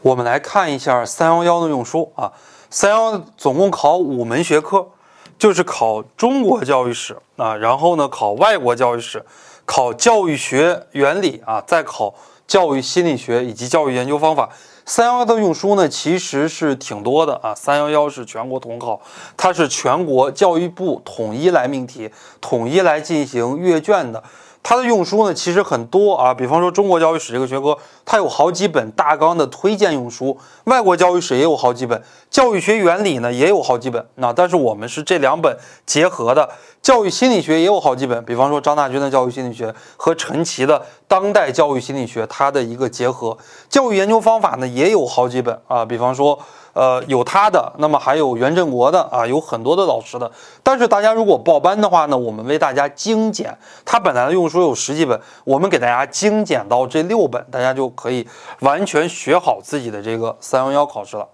我们来看一下三幺幺的用书啊，三幺总共考五门学科，就是考中国教育史啊，然后呢考外国教育史，考教育学原理啊，再考教育心理学以及教育研究方法。三幺幺的用书呢，其实是挺多的啊。三幺幺是全国统考，它是全国教育部统一来命题，统一来进行阅卷的。它的用书呢，其实很多啊。比方说中国教育史这个学科，它有好几本大纲的推荐用书；外国教育史也有好几本，教育学原理呢也有好几本。那但是我们是这两本结合的，教育心理学也有好几本。比方说张大军的教育心理学和陈奇的当代教育心理学，它的一个结合。教育研究方法呢也有好几本啊。比方说。呃，有他的，那么还有袁振国的啊，有很多的老师的。但是大家如果报班的话呢，我们为大家精简，他本来的用书有十几本，我们给大家精简到这六本，大家就可以完全学好自己的这个三幺幺考试了。